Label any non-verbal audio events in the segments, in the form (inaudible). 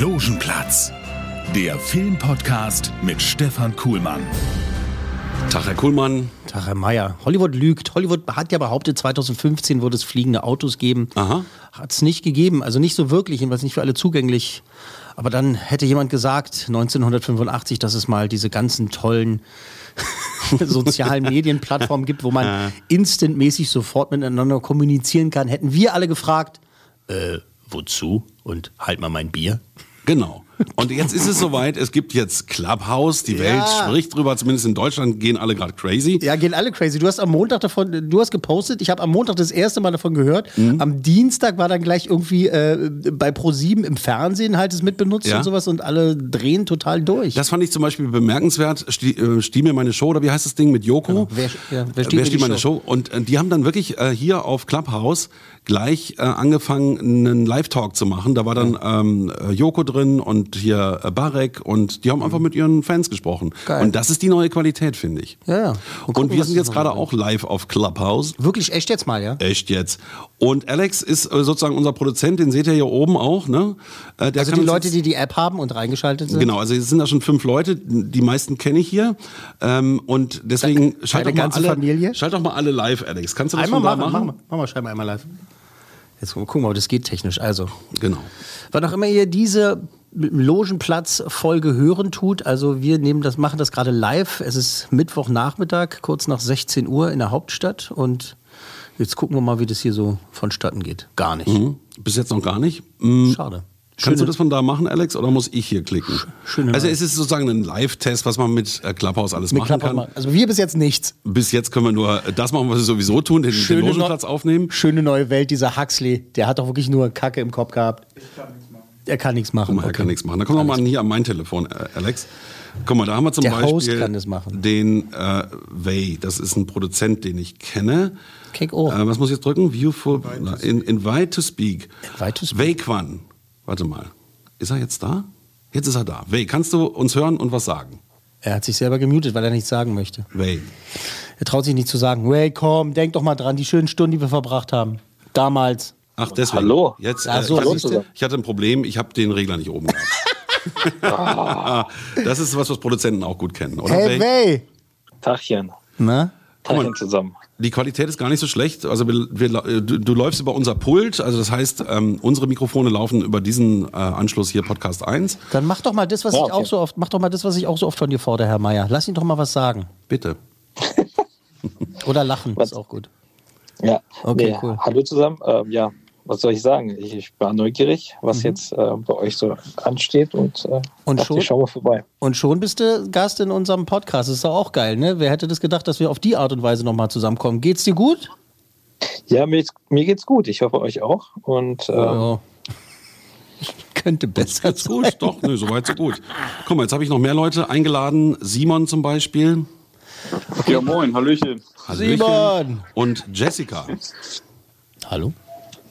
Logenplatz, der Filmpodcast mit Stefan Kuhlmann. Tag, Herr Kuhlmann. Tag, Herr Meier. Hollywood lügt. Hollywood hat ja behauptet, 2015 würde es fliegende Autos geben. Aha. Hat es nicht gegeben. Also nicht so wirklich, jedenfalls nicht für alle zugänglich. Aber dann hätte jemand gesagt, 1985, dass es mal diese ganzen tollen (laughs) sozialen Medienplattformen gibt, wo man instantmäßig sofort miteinander kommunizieren kann. Hätten wir alle gefragt, äh, wozu? Und halt mal mein Bier. Genau. Und jetzt ist es soweit, es gibt jetzt Clubhouse, die Ja. Welt spricht drüber, zumindest in Deutschland gehen alle gerade crazy. Ja, gehen alle crazy. Du hast am Montag davon, du hast gepostet, ich habe am Montag das erste Mal davon gehört. Mhm. Am Dienstag war dann gleich irgendwie äh, bei Pro7 im Fernsehen halt es mitbenutzt Ja. und sowas und alle drehen total durch. Das fand ich zum Beispiel bemerkenswert. Stie, äh, Stieh mir meine Show, oder wie heißt das Ding mit Joko? Wer- ja, wer mir die meine Show? Show? Und äh, die haben dann wirklich äh, hier auf Clubhouse gleich äh, angefangen, einen Live-Talk zu machen. Da war dann ähm, äh, Joko drin und hier äh, Barek und die haben einfach mit ihren Fans gesprochen. Geil. Und das ist die neue Qualität, finde ich. Ja, ja. Und Und, gucken, wir was sind jetzt gerade auch live auf Clubhouse. Wirklich echt jetzt mal, ja? Echt jetzt. Und Alex ist äh, sozusagen unser Produzent, den seht ihr hier oben auch. Ne? Äh, Also die Leute, die die App haben und reingeschaltet sind. Genau, also es sind da schon fünf Leute, die meisten kenne ich hier. Ähm, und deswegen schalt Deine doch, mal alle, Familie? schalt doch mal alle live, Alex. Kannst du das Einmal da machen, machen? wir. Machen wir scheinbar einmal live. Jetzt gucken wir mal, ob das geht technisch. Also, Genau. wann auch immer ihr diese Logenplatz-Folge hören tut, also wir nehmen das, machen das gerade live. Es ist Mittwochnachmittag, kurz nach 16 Uhr in der Hauptstadt und jetzt gucken wir mal, wie das hier so vonstatten geht. Gar nicht. Hm? Bis jetzt noch gar nicht. Hm, Schade. Kannst du das von da machen, Alex, oder muss ich hier klicken? schöne also es ist sozusagen ein Live-Test, was man mit äh, Clubhouse alles Mit machen Clubhouse kann. machen. Also wir bis jetzt nichts. Bis jetzt können wir nur das machen, was wir sowieso tun, den, den Schöne Logenplatz Neu- aufnehmen. Schöne neue Welt, dieser Huxley, der hat doch wirklich nur Kacke im Kopf gehabt. Er kann nichts machen. Guck mal, er okay. kann nichts machen. Da kommt noch mal hier an mein Telefon, äh, Alex. Guck mal, da haben wir zum Der Beispiel kann machen. den äh, Way. Das ist ein Produzent, den ich kenne. Kick oh. Äh, was muss ich jetzt drücken? View for in, invite to speak. Invite to speak. Way Quan. Warte mal. Ist er jetzt da? Jetzt ist er da. Way, kannst du uns hören und was sagen? Er hat sich selber gemutet, weil er nichts sagen möchte. Way. Er traut sich nicht zu sagen, hey, komm, denk doch mal dran, die schönen Stunden, die wir verbracht haben. Damals. Ach, deswegen. Hallo. Jetzt, äh, so, ich, hatte, siehst du? ich hatte ein Problem, ich habe den Regler nicht oben gehabt. (laughs) das ist was, was Produzenten auch gut kennen, oder? Hey, Way? Way! Tagchen. Na? Tagchen zusammen. Die Qualität ist gar nicht so schlecht. Also wir, wir, du, du läufst über unser Pult, also das heißt, ähm, unsere Mikrofone laufen über diesen äh, Anschluss hier Podcast 1. Dann mach doch mal das, was Ja, ich okay. auch so oft, mach doch mal das, was ich auch so oft von dir fordere, Herr Meier. Lass ihn doch mal was sagen. Bitte. Oder lachen, Was? ist auch gut. Ja. Okay, cool. Hallo zusammen. Ähm, ja, was soll ich sagen? Ich, ich war neugierig, Mhm. was jetzt äh, bei euch so ansteht und, äh, Und schon? ich schau mal vorbei. Und schon bist du Gast in unserem Podcast. Das ist doch auch geil, ne? Wer hätte das gedacht, dass wir auf die Art und Weise nochmal zusammenkommen? Geht's dir gut? Ja, mir, mir geht's gut. Ich hoffe euch auch. Und ähm, Ja. (laughs) Könnte besser Jetzt gut, doch, nö, soweit so gut. Guck mal, jetzt habe ich noch mehr Leute eingeladen. Simon zum Beispiel. Ja, moin, Hallöchen. Hallöchen. Simon! Und Jessica. Hallo?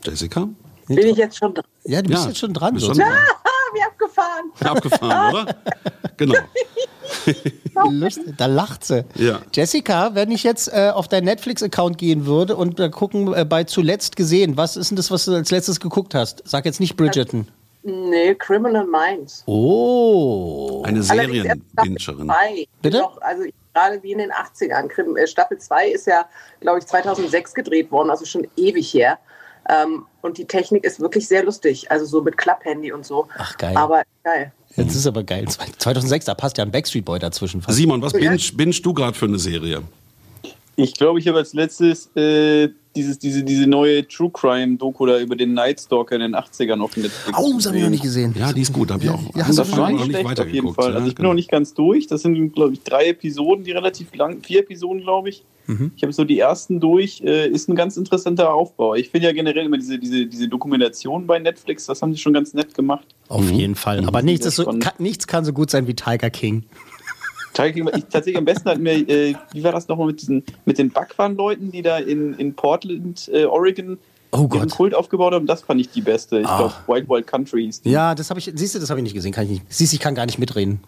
Jessica? Bin ich jetzt schon dran? Ja, du bist Ja, jetzt schon dran. schon (laughs) dran. Ah, (laughs) wie abgefahren. Abgefahren, oder? (laughs) Genau. Lustig, da lacht sie. Ja. Jessica, wenn ich jetzt äh, auf deinen Netflix-Account gehen würde und äh, gucken äh, bei zuletzt gesehen, was ist denn das, was du als letztes geguckt hast? Sag jetzt nicht Bridgerton. Nee, Criminal Minds. Oh. Eine zwei. Bitte? Noch, also gerade wie in den 80ern. Krim- äh, Staffel 2 ist ja, glaube ich, 2006 gedreht worden, also schon ewig her. Ähm, und die Technik ist wirklich sehr lustig, also so mit Klapphandy und so. Ach, geil. Aber geil. Jetzt ist aber geil. 2006, da passt ja ein Backstreet Boy dazwischen. Simon, was binge, binge du gerade für eine Serie? Ich glaube, ich habe als letztes äh, dieses, diese, diese neue True Crime-Doku da über den Night Stalker in den 80ern auf Netflix. Oh, das habe ich noch nicht gesehen. Ja, die ist gut, habe ich auch Ja, Das war schon? nicht schlecht auf jeden Fall. Also ich bin genau. noch nicht ganz durch. Das sind, glaube ich, drei Episoden, die relativ lang, vier Episoden, glaube ich. Mhm. Ich habe so die ersten durch. Äh, ist ein ganz interessanter Aufbau. Ich finde ja generell immer diese, diese, diese Dokumentation bei Netflix, das haben sie schon ganz nett gemacht. Auf jeden Fall. Aber nichts, ist so, kann, nichts kann so gut sein wie Tiger King. Ich, tatsächlich am besten hat mir, äh, wie war das nochmal mit diesen, mit den Backwaren-Leuten, die da in, in Portland, äh, Oregon, Oh Gott. Kult aufgebaut haben? Das fand ich die beste. Ich Ah. glaube, Wild Wild Country hieß die. Ja, das habe ich, siehst du, das habe ich nicht gesehen. Kann ich nicht. Siehst du, ich kann gar nicht mitreden.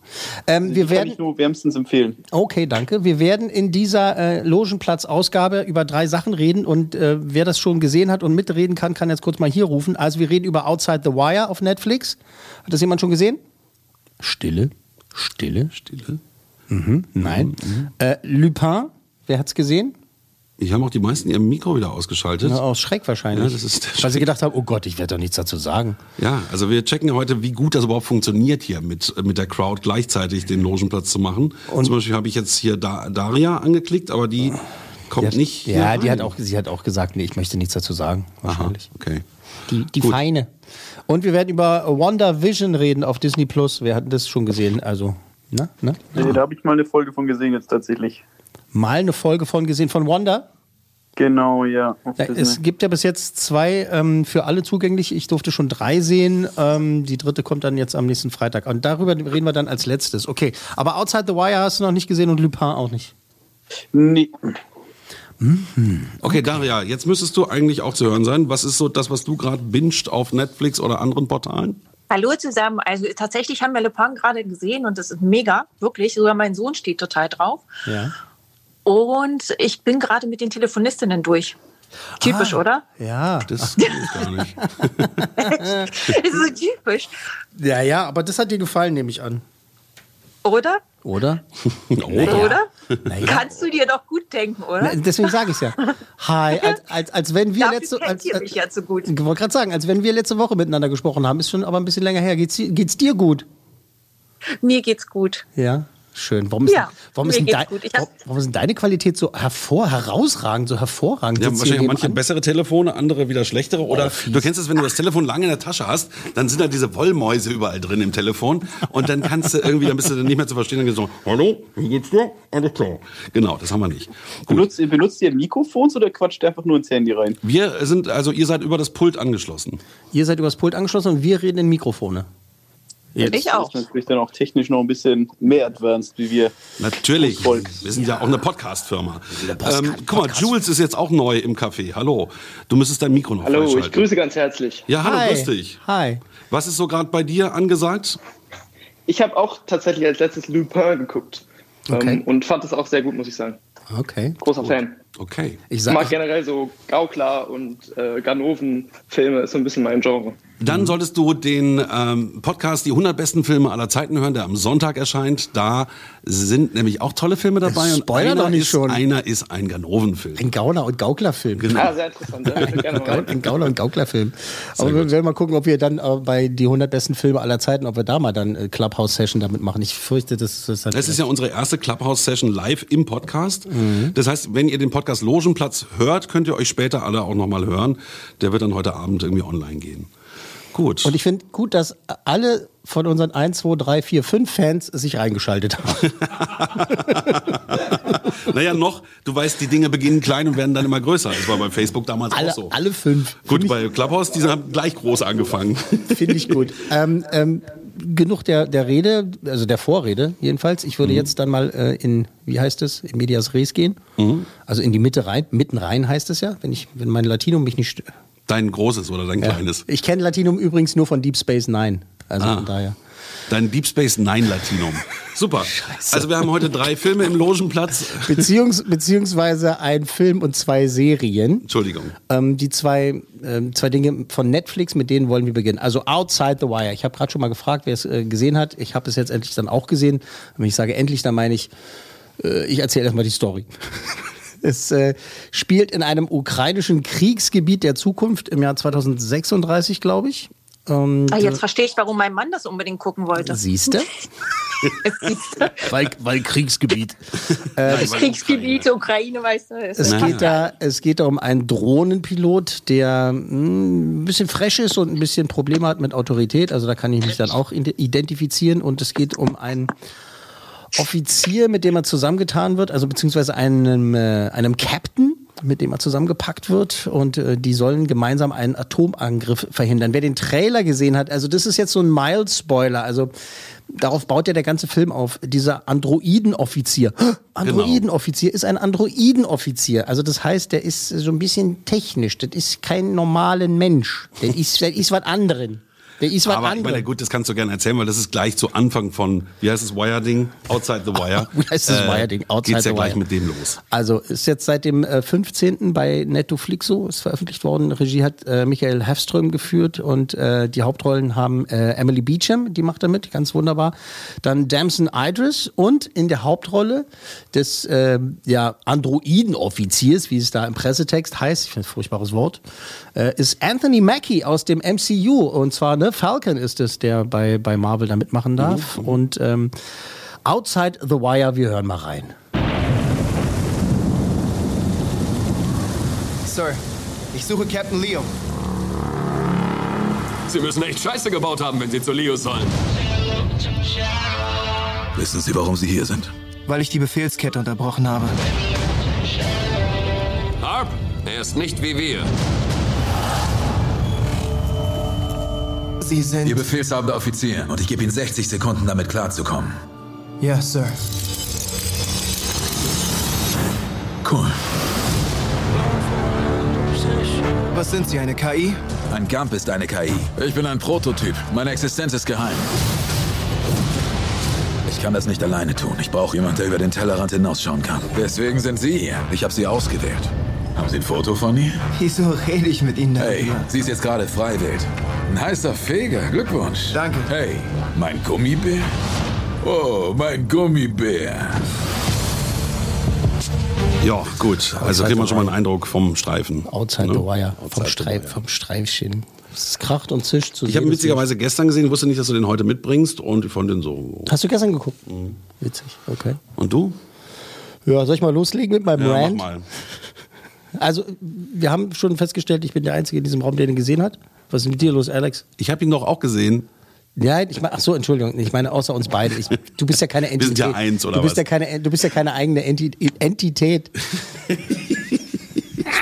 Ähm, wir kann werden, ich nur wärmstens empfehlen. okay, danke. Wir werden in dieser äh, Logenplatz-Ausgabe über drei Sachen reden und äh, wer das schon gesehen hat und mitreden kann, kann jetzt kurz mal hier rufen. Also wir reden über Outside the Wire auf Netflix. Hat das jemand schon gesehen? Stille. Stille. Stille. Mhm. Nein. Äh, Lupin, wer hat's gesehen? Ich habe auch die meisten ihr Mikro wieder ausgeschaltet. Ja, aus Schreck wahrscheinlich. Ja, das ist der Weil sie gedacht haben, oh Gott, ich werde doch nichts dazu sagen. Ja, also wir checken heute, wie gut das überhaupt funktioniert hier mit, mit der Crowd gleichzeitig den Logenplatz zu machen. Und- Zum Beispiel habe ich jetzt hier da, Daria angeklickt, aber die kommt Die hat, nicht. Ja, die rein. hat auch, sie hat auch gesagt, nee, ich möchte nichts dazu sagen. Aha, Wahrscheinlich. okay. Die, die Gut. Feine. Und wir werden über Wonder Vision reden auf Disney Plus. Wir hatten das schon gesehen. Also, ne? ne? Nee, da habe ich mal eine Folge von gesehen jetzt tatsächlich. Mal eine Folge von gesehen von Wonder. Genau, ja. Ja, es gibt ja bis jetzt zwei ähm, für alle zugänglich. Ich durfte schon drei sehen. Ähm, die dritte kommt dann jetzt am nächsten Freitag. Und darüber reden wir dann als letztes. Okay. Aber Outside the Wire hast du noch nicht gesehen und Lupin auch nicht. nee. Okay, Daria, jetzt müsstest du eigentlich auch zu hören sein. Was ist so das, was du gerade binged auf Netflix oder anderen Portalen? Hallo zusammen. Also tatsächlich haben wir Le Pen gerade gesehen und das ist mega, wirklich. Sogar mein Sohn steht total drauf. Ja. Und ich bin gerade mit den Telefonistinnen durch. Typisch, Ah. oder? Ja. Das (laughs) geht gar nicht. ist so typisch, Ja, ja, aber das hat dir gefallen, nehme ich an. Oder? Oder? (laughs) Oder? Naja. Kannst du dir doch gut denken, oder? Na, deswegen sage ich es ja. Hi, als, als, als wenn wir Dafür letzte als, als, mich ja zu gut. Ich wollte gerade sagen, als wenn wir letzte Woche miteinander gesprochen haben, ist schon aber ein bisschen länger her. Geht's, dir- geht's dir gut? Mir geht's gut. Ja, schön. Warum ist, Ja, warum ist, dein, gut. Ich hab- warum, ist denn deine Qualität so hervor, herausragend, so hervorragend? Ja, wahrscheinlich manche nebenan? bessere Telefone, andere wieder schlechtere. Oder Oh, du kennst es, wenn du das Telefon lange in der Tasche hast, dann sind da diese Wollmäuse überall drin im Telefon. Und dann kannst du irgendwie, dann bist du dann nicht mehr zu verstehen. Dann geht's so, hallo, wie geht's dir? Alles klar. Genau, das haben wir nicht. Gut. Benutzt, benutzt ihr Mikrofons oder quatscht ihr einfach nur ins Handy rein? Wir sind, also ihr seid über das Pult angeschlossen. Ihr seid übers Pult angeschlossen und wir reden in Mikrofone. Ich auch. Das ist natürlich dann auch technisch noch ein bisschen mehr advanced wie wir. Natürlich. Wir sind ja, auch eine Podcast-Firma. Ähm, guck mal, Jules ist jetzt auch neu im Café. Hallo. Du müsstest dein Mikro noch Hallo, ich grüße ganz herzlich. Ja, hallo, Hi. grüß dich. Hi. Was ist so gerade bei dir angesagt? Ich habe auch tatsächlich als letztes Lupin geguckt. Okay. Ähm, und fand es auch sehr gut, muss ich sagen. Okay. Großer Fan. Okay. Ich Ich sag, mag generell so Gaukler und äh, Ganoven-Filme, ist so ein bisschen mein Genre. Dann solltest du den ähm, Podcast Die 100 besten Filme aller Zeiten hören, der am Sonntag erscheint. Da sind nämlich auch tolle Filme dabei. Und Spoiler einer doch nicht ist, schon. einer ist ein Ganoven-Film. ein Gauner- und Gauklerfilm. Genau. Ah, sehr interessant. Ja. (laughs) Ein Gauner- und Gauklerfilm. Aber wir werden mal gucken, ob wir dann äh, bei die 100 besten Filme aller Zeiten, ob wir da mal dann äh, Clubhouse-Session damit machen. Ich fürchte, das, das hat Es ist ja unsere erste Clubhouse-Session live im Podcast. Das heißt, wenn ihr den Podcast Logenplatz hört, könnt ihr euch später alle auch nochmal hören. Der wird dann heute Abend irgendwie online gehen. Gut. Und ich finde gut, dass alle von unseren 1, 2, 3, 4, 5 Fans sich reingeschaltet haben. (laughs) naja, noch, du weißt, die Dinge beginnen klein und werden dann immer größer. Das war bei Facebook damals Alle, auch so. alle fünf. Gut, bei Clubhouse, die haben gleich groß angefangen. (laughs) Finde ich gut. ähm, ähm, genug der, der Rede, also der Vorrede jedenfalls. Ich Mhm. würde jetzt dann mal äh, in, wie heißt es, in Medias Res gehen. Mhm. Also in die Mitte rein, mitten rein heißt es ja, wenn ich, wenn mein Latinum mich nicht. Dein großes oder dein Ja. kleines? Ich kenne Latinum übrigens nur von Deep Space Nine. Also Ah. von daher. Dein Deep Space Nine Latinum. Super. Also wir haben heute drei Filme im Logenplatz. Beziehungs, beziehungsweise ein Film und zwei Serien. Entschuldigung. Ähm, die zwei, ähm, zwei Dinge von Netflix, mit denen wollen wir beginnen. Also Outside the Wire. Ich habe gerade schon mal gefragt, wer es äh, gesehen hat. Ich habe es jetzt endlich dann auch gesehen. Wenn ich sage endlich, dann meine ich, äh, ich erzähle erstmal die Story. (laughs) Es äh, spielt in einem ukrainischen Kriegsgebiet der Zukunft im Jahr 2036, glaube ich. Ähm, Ah, jetzt verstehe ich, warum mein Mann das unbedingt gucken wollte. Siehste? (laughs) weil, weil Kriegsgebiet. das Kriegsgebiet, Ukraine, weißt du. Es geht, da, es geht da um einen Drohnenpilot, der mh, ein bisschen fresh ist und ein bisschen Probleme hat mit Autorität. Also da kann ich mich dann auch ide- identifizieren. Und es geht um einen Offizier, mit dem er zusammengetan wird, also beziehungsweise einem, äh, einem Captain, mit dem er zusammengepackt wird. Und äh, die sollen gemeinsam einen Atomangriff verhindern. Wer den Trailer gesehen hat, also das ist jetzt so ein Mild-Spoiler. Also darauf baut ja der ganze Film auf. Dieser Androidenoffizier. (gasps) Androidenoffizier ist ein Androidenoffizier. Also das heißt, der ist so ein bisschen technisch. Das ist kein normalen Mensch. Der ist, der ist was anderen. Der ist was Aber ich meine, anderes. gut, das kannst du gerne erzählen, weil das ist gleich zu Anfang von, wie heißt es, Wire-Ding? Outside the Wire. (laughs) Wie heißt das Wire-Ding? Outside Geht's ja the gleich Wire. mit dem los. Also ist jetzt seit dem äh, 15. bei Netflixo ist veröffentlicht worden. Regie hat äh, Michael Hafström geführt und äh, die Hauptrollen haben äh, Emily Beecham, die macht da mit, ganz wunderbar. Dann Damson Idris und in der Hauptrolle des äh, ja, Androiden-Offiziers, wie es da im Pressetext heißt, ich finde ein furchtbares Wort, äh, ist Anthony Mackie aus dem MCU. Und zwar, ne, Falcon ist es, der bei, bei Marvel da mitmachen darf. Und ähm, Outside the Wire, wir hören mal rein. Sir, ich suche Captain Leo. Sie müssen echt Scheiße gebaut haben, wenn Sie zu Leo sollen. Wissen Sie, warum Sie hier sind? Weil ich die Befehlskette unterbrochen habe. Harp, er ist nicht wie wir. Sie sind... Ihr befehlshabender Offizier und ich gebe Ihnen 60 Sekunden, damit klarzukommen. Ja, Sir. Cool. Was sind Sie, eine KI? Ein Gump ist eine KI. Ich bin ein Prototyp. Meine Existenz ist geheim. Ich kann das nicht alleine tun. Ich brauche jemanden, der über den Tellerrand hinausschauen kann. Deswegen sind Sie hier. Ich habe Sie ausgewählt. Haben Sie ein Foto von ihr? Wieso rede ich mit Ihnen darüber? Hey, sie ist jetzt gerade freiwillig. Ein heißer Feger. Glückwunsch. Danke. Hey, mein Gummibär? Oh, mein Gummibär. Ja, gut. Also kriegt man schon mal einen Eindruck vom Streifen. Outside ne? the Wire, vom, Outside Streif, vom Streifchen. Es kracht und zischt. zu Ich habe ihn witzigerweise gestern gesehen, wusste nicht, dass du den heute mitbringst und ich fand den so. Hast du gestern geguckt? Witzig, okay. Und du? Ja, soll ich mal loslegen mit meinem Ja, mach Rant? mal. Also, wir haben schon festgestellt, ich bin der Einzige in diesem Raum, der den gesehen hat. Was ist mit dir los, Alex? Ich habe ihn doch auch gesehen. Ja, ich meine, ach so, Entschuldigung, ich meine außer uns beiden. Ich, du bist ja keine Wir Entität. sind ja eins, oder du bist was? Ja keine, du bist ja keine eigene Enti Entität. (laughs)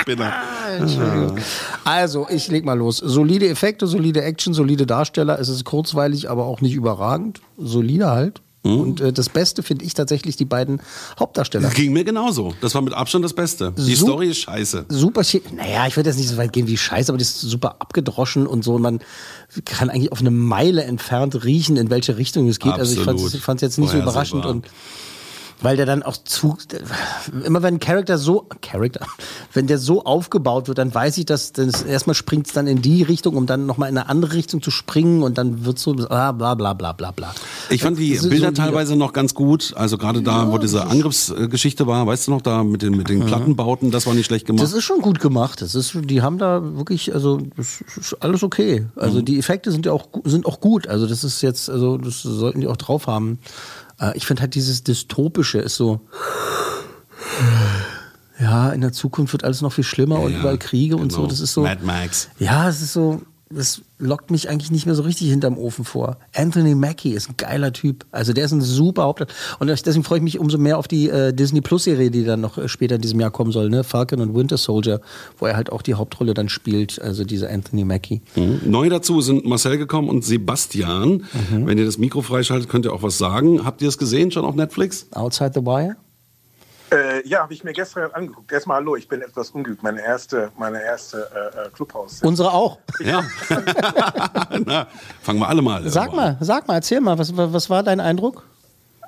Spinner. Entschuldigung. Also, ich leg mal los. Solide Effekte, solide Action, solide Darsteller. Es ist kurzweilig, aber auch nicht überragend. Solide halt. Mhm. Und äh, das Beste finde ich tatsächlich die beiden Hauptdarsteller. Das ging mir genauso. Das war mit Abstand das Beste. Die So- Story ist scheiße. Super, naja, ich würde jetzt nicht so weit gehen wie Scheiße, aber das ist super abgedroschen und so. Man kann eigentlich auf eine Meile entfernt riechen, in welche Richtung es geht. Also ich Absolut. fand es jetzt nicht so Vorhersehbar. überraschend und weil der dann auch zu, immer wenn ein Charakter so, Charakter, (laughs) wenn der so aufgebaut wird, dann weiß ich, dass das erstmal springt es dann in die Richtung, um dann nochmal in eine andere Richtung zu springen und dann wird so bla bla bla bla bla bla. Ich fand die Bilder solide. teilweise noch ganz gut. Also gerade da, wo diese Angriffsgeschichte war, weißt du noch, da mit den, mit den Plattenbauten, das war nicht schlecht gemacht. Das ist schon gut gemacht. Das ist, die haben da wirklich, also das ist alles okay. Also die Effekte sind ja auch sind auch gut. Also das ist jetzt, also das sollten die auch drauf haben. Äh, Ich finde halt dieses dystopische ist so. Ja, in der Zukunft wird alles noch viel schlimmer und ja, überall Kriege und so. genau. Das ist so. Mad Max. Ja, es ist so. Das lockt mich eigentlich nicht mehr so richtig hinterm Ofen vor. Anthony Mackie ist ein geiler Typ. Also der ist ein super Hauptdarsteller. Und deswegen freue ich mich umso mehr auf die äh, Disney Plus Serie, die dann noch äh, später in diesem Jahr kommen soll, ne? Falcon und Winter Soldier, wo er halt auch die Hauptrolle dann spielt. Also dieser Anthony Mackie. Mhm. Neu dazu sind Marcel gekommen und Sebastian. Mhm. Wenn ihr das Mikro freischaltet, könnt ihr auch was sagen. Habt ihr es gesehen schon auf Netflix? Outside the Wire? Äh, ja, habe ich mir gestern angeguckt. Erstmal hallo, ich bin etwas ungeübt. Meine erste, meine erste äh, äh, Clubhaus. Unsere auch. Ja. (laughs) Na, fangen wir alle mal. Sag mal, sag mal, erzähl mal, was, was war dein Eindruck?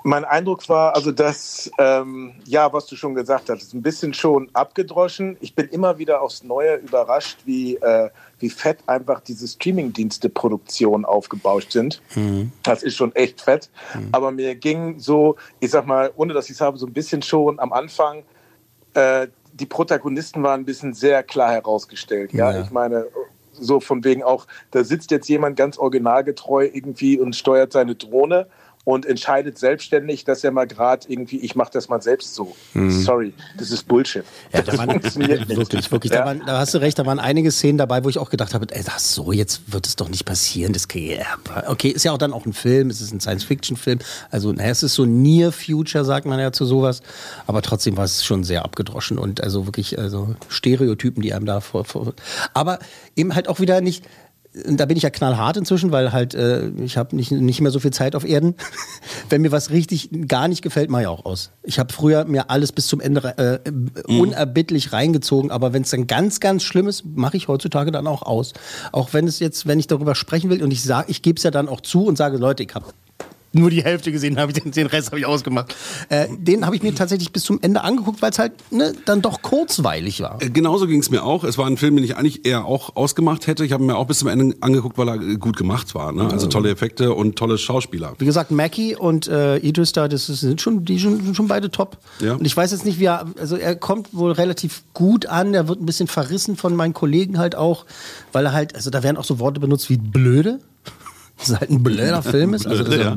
Mein Eindruck war also, dass, ähm, ja, was du schon gesagt hast, ist ein bisschen schon abgedroschen. Ich bin immer wieder aufs Neue überrascht, wie, äh, wie fett einfach diese Streamingdienste-Produktionen aufgebauscht sind. Das ist schon echt fett. Aber mir ging so, ich sag mal, ohne dass ich es habe, so ein bisschen schon am Anfang, äh, die Protagonisten waren ein bisschen sehr klar herausgestellt. Ja, Ja. ich meine, so von wegen auch, da sitzt jetzt jemand ganz originalgetreu irgendwie und steuert seine Drohne und entscheidet selbstständig, dass er mal gerade irgendwie, ich mache das mal selbst so. Mhm. Sorry, das ist Bullshit. Ja, da waren, wirklich, wirklich. Da, waren, da hast du recht, da waren einige Szenen dabei, wo ich auch gedacht habe, ey, ach so, jetzt wird es doch nicht passieren. Das, ja, okay, ist ja auch dann auch ein Film, es ist ein Science-Fiction-Film. Also, naja, es ist so Near Future, sagt man ja zu sowas. Aber trotzdem war es schon sehr abgedroschen und also wirklich also Stereotypen, die einem da vor, vor. Aber eben halt auch wieder nicht da bin ich ja knallhart inzwischen, weil halt äh, ich habe nicht, nicht mehr so viel Zeit auf Erden. (laughs) Wenn mir was richtig gar nicht gefällt, mache ich auch aus. Ich habe früher mir alles bis zum Ende äh, Mhm. unerbittlich reingezogen, aber wenn es dann ganz, ganz schlimm ist, mache ich heutzutage dann auch aus. Auch wenn es jetzt, wenn ich darüber sprechen will und ich sage, ich gebe es ja dann auch zu und sage, Leute, ich habe nur die Hälfte gesehen, habe ich den, den Rest habe ich ausgemacht. Äh, den habe ich mir tatsächlich bis zum Ende angeguckt, weil es halt ne, dann doch kurzweilig war. Äh, Genauso ging es mir auch. Es war ein Film, den ich eigentlich eher auch ausgemacht hätte. Ich habe mir auch bis zum Ende angeguckt, weil er äh, gut gemacht war. Ne? Also tolle Effekte und tolle Schauspieler. Wie gesagt, Mackie und äh, Idris da, das sind schon, die sind schon beide top. Ja. Und ich weiß jetzt nicht, wie er, also er kommt wohl relativ gut an, er wird ein bisschen verrissen von meinen Kollegen halt auch, weil er halt, also da werden auch so Worte benutzt wie blöde. Das ist halt ein blöder Film ist. Also das, ja.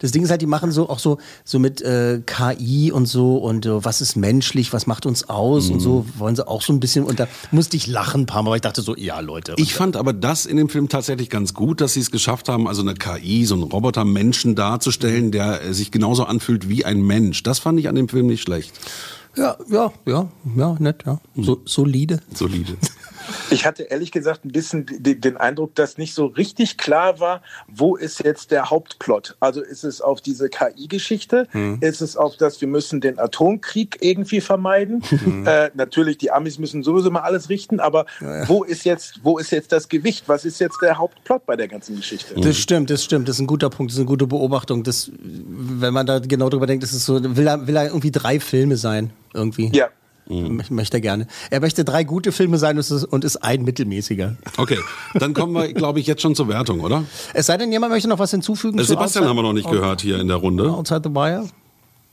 das Ding ist halt, die machen so auch so, so mit äh, KI und so und äh, was ist menschlich, was macht uns aus und so, wollen sie auch so ein bisschen, und da musste ich lachen ein paar Mal, weil ich dachte so, ja Leute. Ich fand aber das in dem Film tatsächlich ganz gut, dass sie es geschafft haben, also eine KI, so einen Roboter-Menschen darzustellen, der äh, sich genauso anfühlt wie ein Mensch. Das fand ich an dem Film nicht schlecht. Ja, ja, ja, ja, nett, ja. So, solide. Solide. Ich hatte ehrlich gesagt ein bisschen den, Eindruck, dass nicht so richtig klar war, wo ist jetzt der Hauptplot. Also ist es auf diese KI-Geschichte? Hm. Ist es auf das, wir müssen den Atomkrieg irgendwie vermeiden? (laughs) Äh, natürlich, die Amis müssen sowieso mal alles richten, aber wo ist jetzt, wo ist jetzt das Gewicht? Was ist jetzt der Hauptplot bei der ganzen Geschichte? Das stimmt, das stimmt. Das ist ein guter Punkt, das ist eine gute Beobachtung. Das, wenn man da genau drüber denkt, das ist so, will er, will er irgendwie drei Filme sein, irgendwie. Ja. Mö- Möchte er gerne. Er möchte drei gute Filme sein und ist, ein mittelmäßiger. Okay, dann kommen wir, glaube ich, jetzt schon zur Wertung, oder? Es sei denn, jemand möchte noch was hinzufügen. Äh, Sebastian haben wir noch nicht gehört hier in der Runde. Outside the Wire?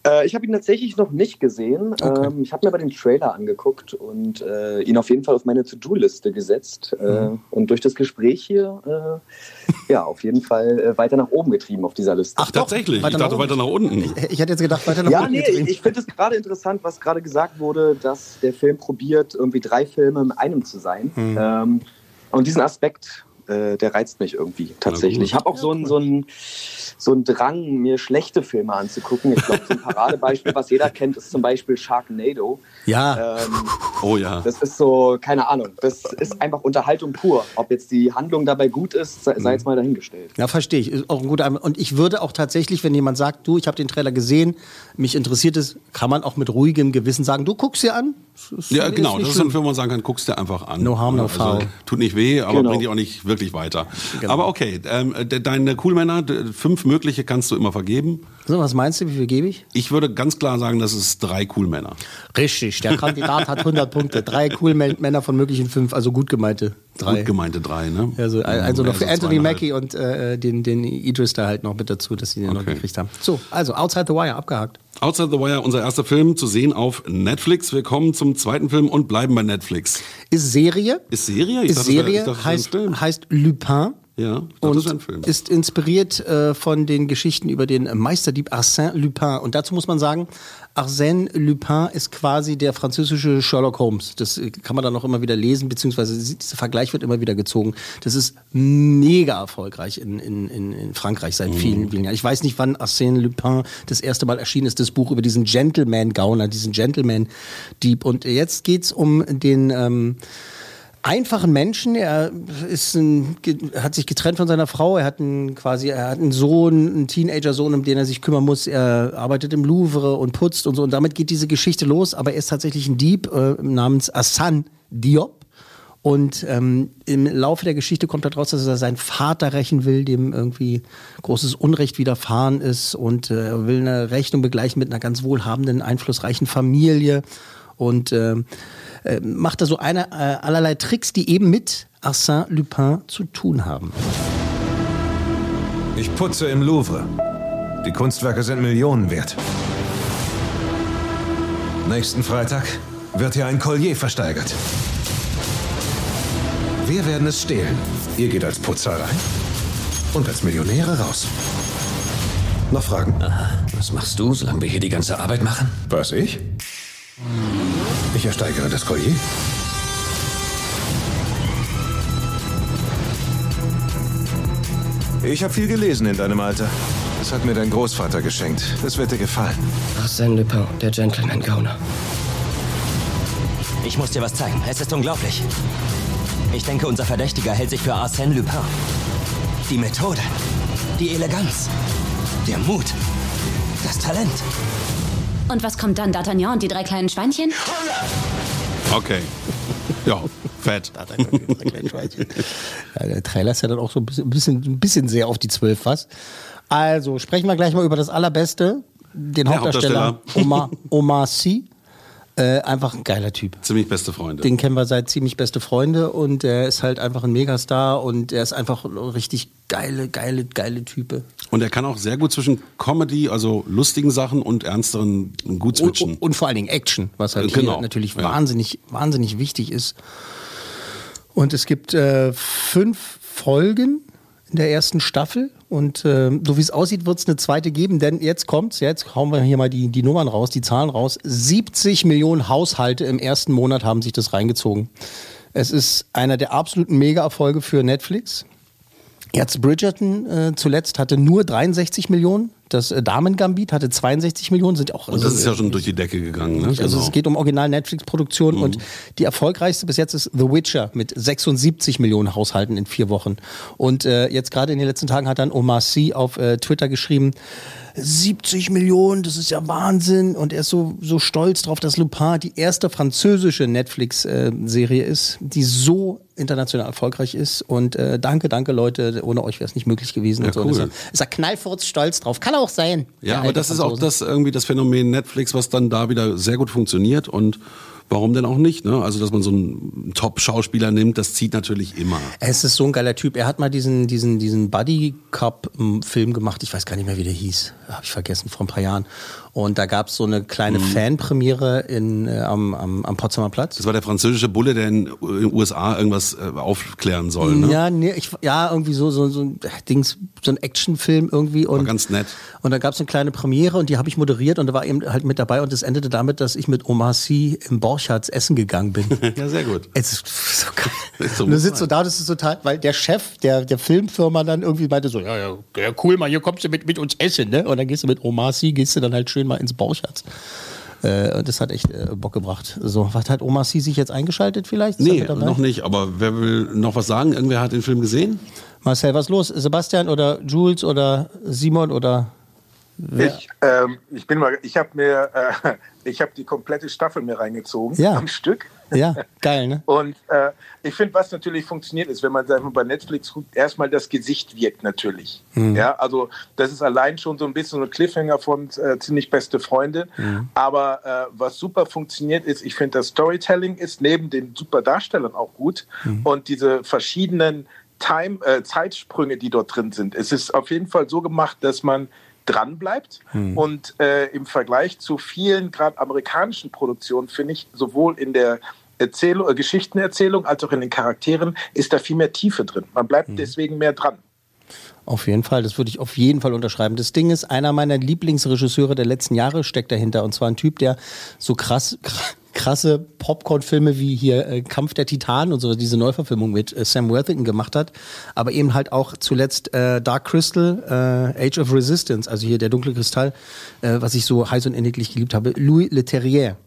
Äh, ich habe ihn tatsächlich noch nicht gesehen. Ähm, ich habe mir aber den Trailer angeguckt und äh, ihn auf jeden Fall auf meine To-Do-Liste gesetzt. Äh, und durch das Gespräch hier, äh, ja, auf jeden Fall weiter nach oben getrieben auf dieser Liste. Ach, tatsächlich. Ich dachte weiter nach unten. Ich hätte jetzt gedacht, weiter nach ja, unten nee, getrieben. ich finde es gerade interessant, was gerade gesagt wurde, dass der Film probiert, irgendwie drei Filme in einem zu sein. Hm. Ähm, und diesen Aspekt, äh, der reizt mich irgendwie tatsächlich. Ich habe auch so einen so einen- so einen Drang, mir schlechte Filme anzugucken. Ich glaube, so ein Paradebeispiel, was jeder kennt, ist zum Beispiel Sharknado. Ja. Ähm, Oh ja. das ist so, keine Ahnung, das ist einfach Unterhaltung pur. Ob jetzt die Handlung dabei gut ist, sei, sei jetzt mal dahingestellt. Ja, verstehe ich. Ist auch ein guter Einwand. Und ich würde auch tatsächlich, wenn jemand sagt, du, ich habe den Trailer gesehen, mich interessiert es, kann man auch mit ruhigem Gewissen sagen, du guckst dir an. Ist- Ja, genau. Das ist ein schlimm. Film, wo man sagen kann, guckst dir einfach an. No harm, no Also, foul. Tut nicht weh, aber Genau. bringt dich auch nicht wirklich weiter. Genau. Aber okay, ähm, de- deine Coolmänner, fünf mögliche kannst du immer vergeben. So, was meinst du, wie viel gebe ich? Ich würde ganz klar sagen, das ist drei Coolmänner. Richtig, der Kandidat hat 100 Punkte. Drei cool Männer von möglichen fünf, also gut gemeinte drei. Gut gemeinte drei, ne? Also, also noch für Also Anthony. Mackie und äh, den, den Idris da halt noch mit dazu, dass sie den noch gekriegt haben. So, also Outside the Wire, abgehakt. Outside the Wire, unser erster Film, zu sehen auf Netflix. Wir kommen zum zweiten Film und bleiben bei Netflix. Ist Serie. Ist Serie? Ich ist dachte, Serie, ich dachte, heißt, heißt Lupin. Ja, dachte, und das wäre ein Film. ist inspiriert äh, von den Geschichten über den Meisterdieb Arsène Lupin. Und dazu muss man sagen, Arsène Lupin ist quasi der französische Sherlock Holmes. Das äh, kann man dann auch immer wieder lesen, beziehungsweise dieser Vergleich wird immer wieder gezogen. Das ist mega erfolgreich in, in, in, in Frankreich seit Mhm. vielen, vielen Jahren. Ich weiß nicht, wann Arsène Lupin das erste Mal erschienen ist, das Buch über diesen Gentleman-Gauner, diesen Gentleman-Dieb. Und jetzt geht's um den... Ähm, einfachen Menschen. Er ist ein, hat sich getrennt von seiner Frau. Er hat einen, quasi, er hat einen Sohn, einen Teenager-Sohn, um den er sich kümmern muss. Er arbeitet im Louvre und putzt und so. Und damit geht diese Geschichte los. Aber er ist tatsächlich ein Dieb äh, namens Hassan Diop. Und ähm, im Laufe der Geschichte kommt daraus, dass er seinen Vater rächen will, dem irgendwie großes Unrecht widerfahren ist. Und äh, will eine Rechnung begleichen mit einer ganz wohlhabenden, einflussreichen Familie. Und ähm, äh, macht da so eine, äh, allerlei Tricks, die eben mit Arsène Lupin zu tun haben. Ich putze im Louvre. Die Kunstwerke sind Millionen wert. Nächsten Freitag wird hier ein Collier versteigert. Wir werden es stehlen. Ihr geht als Putzer rein und als Millionäre raus. Noch Fragen? Was machst du, solange wir hier die ganze Arbeit machen? Was, ich? Ich ersteigere das Collier. Ich habe viel gelesen in deinem Alter. Das hat mir dein Großvater geschenkt. Das wird dir gefallen. Arsène Lupin, der Gentleman-Gauner. Ich muss dir was zeigen. Es ist unglaublich. Ich denke, unser Verdächtiger hält sich für Arsène Lupin. Die Methode, die Eleganz, der Mut, das Talent. Und was kommt dann? D'Artagnan und die drei kleinen Schweinchen? Okay. Ja, fett. Ja, der Trailer ist ja dann auch so ein bisschen, ein bisschen, sehr auf die Zwölf fast. Also sprechen wir gleich mal über das Allerbeste. Den Der Hauptdarsteller, Omar, Omar Sy. Äh, einfach ein geiler Typ. Ziemlich beste Freunde. Den kennen wir seit ziemlich beste Freunde und er ist halt einfach ein Megastar und er ist einfach ein richtig geile, geile, geile Type. Und er kann auch sehr gut zwischen Comedy, also lustigen Sachen und ernsteren gut switchen. Und, und vor allen Dingen Action, was halt Genau, hier natürlich ja. wahnsinnig, wahnsinnig wichtig ist. Und es gibt äh, fünf Folgen in der ersten Staffel. Und äh, so wie es aussieht, wird es eine zweite geben, denn jetzt kommt's, jetzt hauen wir hier mal die, die Nummern raus, die Zahlen raus. 70 Millionen Haushalte im ersten Monat haben sich das reingezogen. Es ist einer der absoluten Mega-Erfolge für Netflix. Jetzt Bridgerton äh, zuletzt hatte nur 63 Millionen. Das äh, Damen-Gambit hatte 62 Millionen, sind auch. Und das ist ja schon durch die Decke gegangen. Ne? Also Genau. es geht um Original-Netflix-Produktion Mhm. und die erfolgreichste bis jetzt ist The Witcher mit 76 Millionen Haushalten in vier Wochen. Und äh, jetzt gerade in den letzten Tagen hat dann Omar Sy auf äh, Twitter geschrieben, 70 Millionen, das ist ja Wahnsinn. Und er ist so, so stolz drauf, dass Lupin die erste französische Netflix-Serie ist, die so international erfolgreich ist. Und äh, danke, danke Leute, ohne euch wäre es nicht möglich gewesen. Ja, und so. cool. Ist er, ist er knallfurz stolz drauf. Kann auch sein. Ja, aber das ist auch das irgendwie das Phänomen Netflix, was dann da wieder sehr gut funktioniert und warum denn auch nicht? Ne? Also dass man so einen Top-Schauspieler nimmt, das zieht natürlich immer. Es ist so ein geiler Typ. Er hat mal diesen, diesen, diesen Buddy Cup-Film gemacht. Ich weiß gar nicht mehr, wie der hieß. Habe ich vergessen, vor ein paar Jahren. Und da gab es so eine kleine Mhm. Fanpremiere in, äh, am, am, am Potsdamer Platz. Das war der französische Bulle, der in den USA irgendwas äh, aufklären soll. Ne? Ja, nee, ich, ja, irgendwie so, so, so ein Dings, so ein Actionfilm irgendwie. Und, War ganz nett. Und dann gab es eine kleine Premiere und die habe ich moderiert und da war eben halt mit dabei und es endete damit, dass ich mit Omar Sy im Borchards essen gegangen bin. (laughs) ja, sehr gut. Es ist (laughs) so geil. (laughs) So und du sitzt so da, das ist total, weil der Chef der, der Filmfirma dann irgendwie meinte so, ja, ja, ja, cool, mal, hier kommst du mit, mit uns essen, ne? Und dann gehst du mit Omar Sy, gehst du dann halt schön mal ins Borchards. Äh, und das hat echt äh, Bock gebracht. So, was hat Omar Sy sich jetzt eingeschaltet vielleicht? Ist Nee, noch nicht. Aber wer will noch was sagen? Irgendwer hat den Film gesehen? Marcel, was los? Sebastian oder Jules oder Simon oder wer? Ich, ähm, ich bin mal, ich habe mir, äh, (laughs) ich habe die komplette Staffel mir reingezogen Ja. am Stück. Ja, geil, ne? Und äh, ich finde, was natürlich funktioniert ist, wenn man wir, bei Netflix guckt, erstmal das Gesicht wirkt natürlich. Mhm. Ja, also das ist allein schon so ein bisschen so ein Cliffhanger von äh, ziemlich beste Freunde. Mhm. Aber äh, was super funktioniert ist, ich finde, das Storytelling ist neben den super Darstellern auch gut Mhm. und diese verschiedenen Time, äh, Zeitsprünge, die dort drin sind. Es ist auf jeden Fall so gemacht, dass man dran bleibt Mhm. und äh, im Vergleich zu vielen gerade amerikanischen Produktionen finde ich sowohl in der Erzählung, äh, Geschichtenerzählung als auch in den Charakteren ist da viel mehr Tiefe drin. Man bleibt deswegen mehr dran. Auf jeden Fall, das würde ich auf jeden Fall unterschreiben. Das Ding ist, einer meiner Lieblingsregisseure der letzten Jahre steckt dahinter. Und zwar ein Typ, der so krass, kr- krasse Popcorn-Filme wie hier äh, Kampf der Titanen und so, diese Neuverfilmung mit äh, Sam Worthington gemacht hat. Aber eben halt auch zuletzt äh, Dark Crystal, äh, Age of Resistance, also hier der dunkle Kristall, äh, was ich so heiß und inniglich geliebt habe. Louis Leterrier.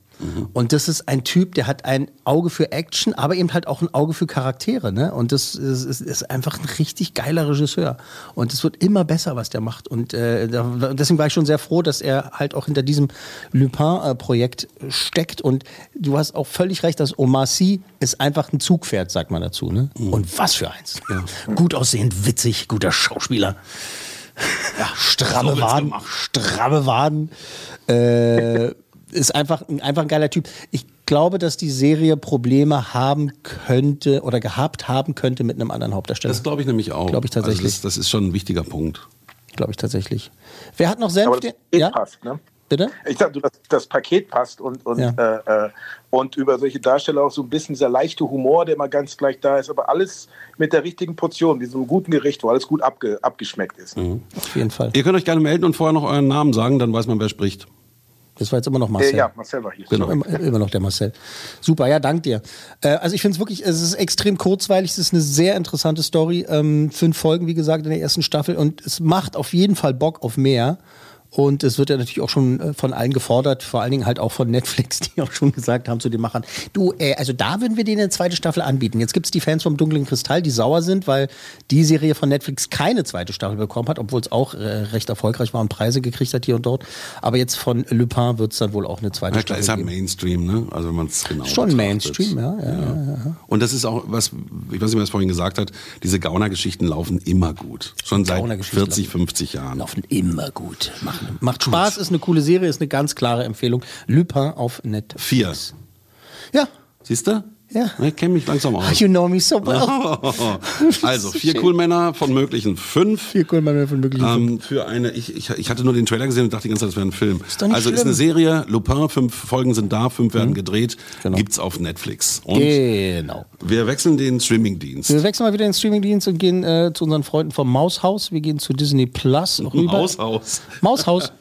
Und das ist ein Typ, der hat ein Auge für Action, aber eben halt auch ein Auge für Charaktere. Ne? Und das ist, ist, ist einfach ein richtig geiler Regisseur. Und es wird immer besser, was der macht. Und äh, da, deswegen war ich schon sehr froh, dass er halt auch hinter diesem Lupin-Projekt steckt. Und du hast auch völlig recht, dass Omar Sy ist einfach ein Zugpferd, sagt man dazu. Ne? Und was für eins. Gut aussehend, witzig, guter Schauspieler. Ja, stramme wird's Waden, stramme Waden. Äh, ist einfach, ein- einfach ein geiler Typ. Ich glaube, dass die Serie Probleme haben könnte oder gehabt haben könnte mit einem anderen Hauptdarsteller. Das glaube ich nämlich auch. Glaube ich tatsächlich. Also das, das ist schon ein wichtiger Punkt. Glaube ich tatsächlich. Wer hat noch das Den- ja? passt, ne? Bitte? Ich sag, du, dass das Paket passt und, und, Ja. äh, äh, und über solche Darsteller auch so ein bisschen dieser leichte Humor, der immer ganz gleich da ist, aber alles mit der richtigen Portion, wie so einem guten Gericht, wo alles gut abge, abgeschmeckt ist. Auf jeden Fall. Ihr könnt euch gerne melden und vorher noch euren Namen sagen, dann weiß man, wer spricht. Das war jetzt immer noch Marcel. Äh, ja, Marcel war hier. Genau. Immer, immer noch der Marcel. Super, ja, dank dir. Äh, also ich finde es wirklich, es ist extrem kurzweilig, es ist eine sehr interessante Story. Ähm, fünf Folgen, wie gesagt, in der ersten Staffel und es macht auf jeden Fall Bock auf mehr. Und es wird ja natürlich auch schon äh, von allen gefordert, vor allen Dingen halt auch von Netflix, (laughs) die auch schon gesagt haben zu den Machern, du, äh, also da würden wir denen eine zweite Staffel anbieten. Jetzt gibt es die Fans vom Dunklen Kristall, die sauer sind, weil die Serie von Netflix keine zweite Staffel bekommen hat, obwohl es auch äh, recht erfolgreich war und Preise gekriegt hat hier und dort. Aber jetzt von Lupin wird es dann wohl auch eine zweite Na klar, Staffel ist halt geben. Mainstream, ne? Also wenn man es genau Schon betrachtet. Mainstream, ja. ja, ja. ja. Und das ist auch was, ich weiß nicht, wer es vorhin gesagt hat, diese Gauner-Geschichten laufen immer gut. Schon seit Gauner-Geschichten 40, 50 Jahren. Laufen immer gut. Machen, macht Spaß, ist eine coole Serie, ist eine ganz klare Empfehlung. Lupin auf Netflix. Vier. Ja. Siehst du? Ja. Ich kenne mich langsam aus. You know me so well. (laughs) Also, vier cool Männer von möglichen fünf. Vier cool Männer von möglichen ähm, Für eine, ich, ich, ich hatte nur den Trailer gesehen und dachte die ganze Zeit, das wäre ein Film. doch nicht also ist schlimm. eine Serie, Lupin, fünf Folgen sind da, fünf werden gedreht, gibt's auf Netflix. Und Genau. wir wechseln den Streamingdienst. Wir wechseln mal wieder den Streamingdienst und gehen äh, zu unseren Freunden vom Maushaus. Wir gehen zu Disney Plus rüber. Maushaus. Maushaus.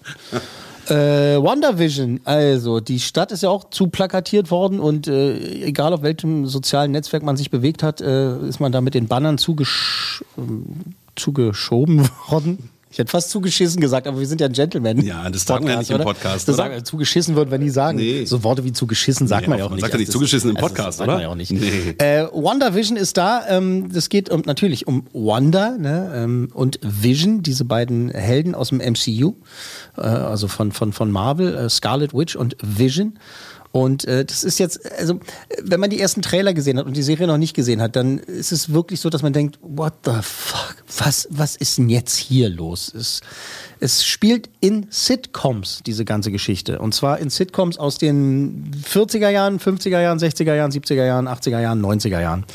Äh, WandaVision, also die Stadt ist ja auch zu plakatiert worden und äh, egal auf welchem sozialen Netzwerk man sich bewegt hat, äh, ist man da mit den Bannern zugesch ähm, zugeschoben (laughs) worden. Ich hätte fast zugeschissen gesagt, aber wir sind ja ein Gentleman. Ja, das sagen wir ja nicht im oder? Podcast, Das oder? sagen wir, zugeschissen würden wir nie sagen. Nee. So Worte wie zugeschissen sagt Nee, man ja auch man nicht. sagt ja nicht Also das- zugeschissen im also Podcast, das sagt oder? Man ja auch nicht. Nee. Äh, WandaVision ist da. Ähm, das geht um, natürlich um Wanda ne, ähm, und Vision, diese beiden Helden aus dem MCU, äh, also von, von, von Marvel, äh, Scarlet Witch und Vision. Und äh, das ist jetzt, also äh, wenn man die ersten Trailer gesehen hat und die Serie noch nicht gesehen hat, dann ist es wirklich so, dass man denkt, what the fuck, was, was ist denn jetzt hier los? Es, es spielt in Sitcoms, diese ganze Geschichte. Und zwar in Sitcoms aus den 40er Jahren, 50er Jahren, 60er Jahren, 70er Jahren, 80er Jahren, 90er Jahren.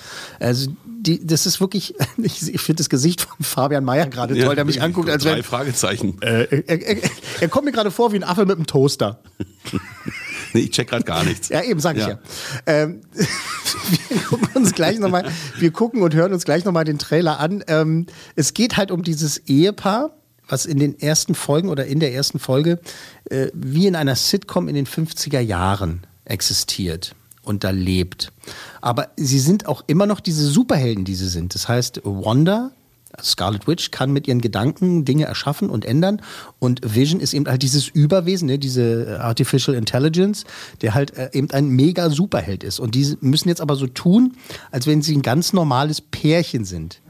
Also die, das ist wirklich, (laughs) ich, ich finde das Gesicht von Fabian Mayer gerade toll, der mich (laughs) anguckt, als Drei wenn, Fragezeichen. er, er, er, er kommt mir gerade vor wie ein Affe mit einem Toaster. (laughs) Nee, ich check gerade gar nichts. (laughs) Ja, eben, sag ich Ja. ja. Ähm, (laughs) wir gucken uns gleich nochmal, wir gucken und hören uns gleich nochmal den Trailer an. Ähm, es geht halt um dieses Ehepaar, was in den ersten Folgen oder in der ersten Folge äh, wie in einer Sitcom in den 50er Jahren existiert und da lebt. Aber sie sind auch immer noch diese Superhelden, die sie sind. Das heißt, Wanda, Scarlet Witch kann mit ihren Gedanken Dinge erschaffen und ändern. Und Vision ist eben halt dieses Überwesen, ne, diese Artificial Intelligence, der halt äh, eben ein mega Superheld ist. Und die müssen jetzt aber so tun, als wenn sie ein ganz normales Pärchen sind.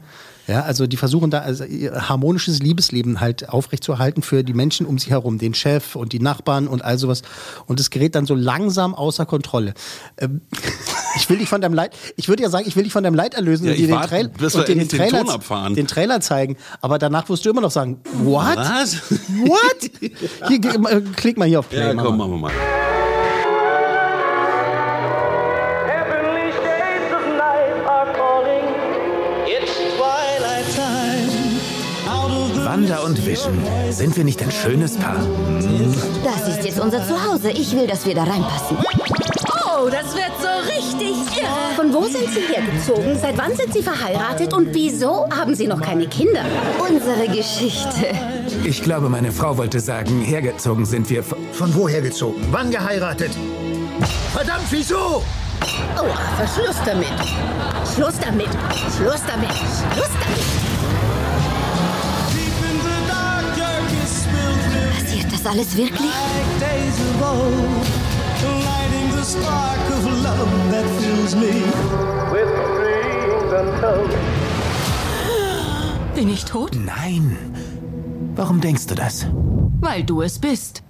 Ja, also die versuchen da also ihr harmonisches Liebesleben halt aufrechtzuerhalten für die Menschen um sie herum, den Chef und die Nachbarn und all sowas. Und es gerät dann so langsam außer Kontrolle. Ähm, (laughs) ich will dich von deinem Leid, ich würde ja sagen, ich will dich von deinem Leid erlösen Ja, und dir den, Trail, und den, den Trailer, Ton abfahren. den Trailer zeigen. Aber danach wirst du immer noch sagen, what? Was? (laughs) What? Hier, äh, klick mal hier auf Play. Ja, komm, machen wir mal. Wanda und Vision. Sind wir nicht ein schönes Paar? Das ist jetzt unser Zuhause. Ich will, dass wir da reinpassen. Oh, das wird so richtig irre. Von wo sind Sie hergezogen? Seit wann sind Sie verheiratet? Und wieso haben Sie noch keine Kinder? Unsere Geschichte. Ich glaube, meine Frau wollte sagen, hergezogen sind wir von... Wo hergezogen? Wann geheiratet? Verdammt, wieso? Oh, Schluss damit. Schluss damit. Schluss damit. Schluss damit. Passiert das alles wirklich? Bin ich tot? Nein. Warum denkst du das? Weil du es bist.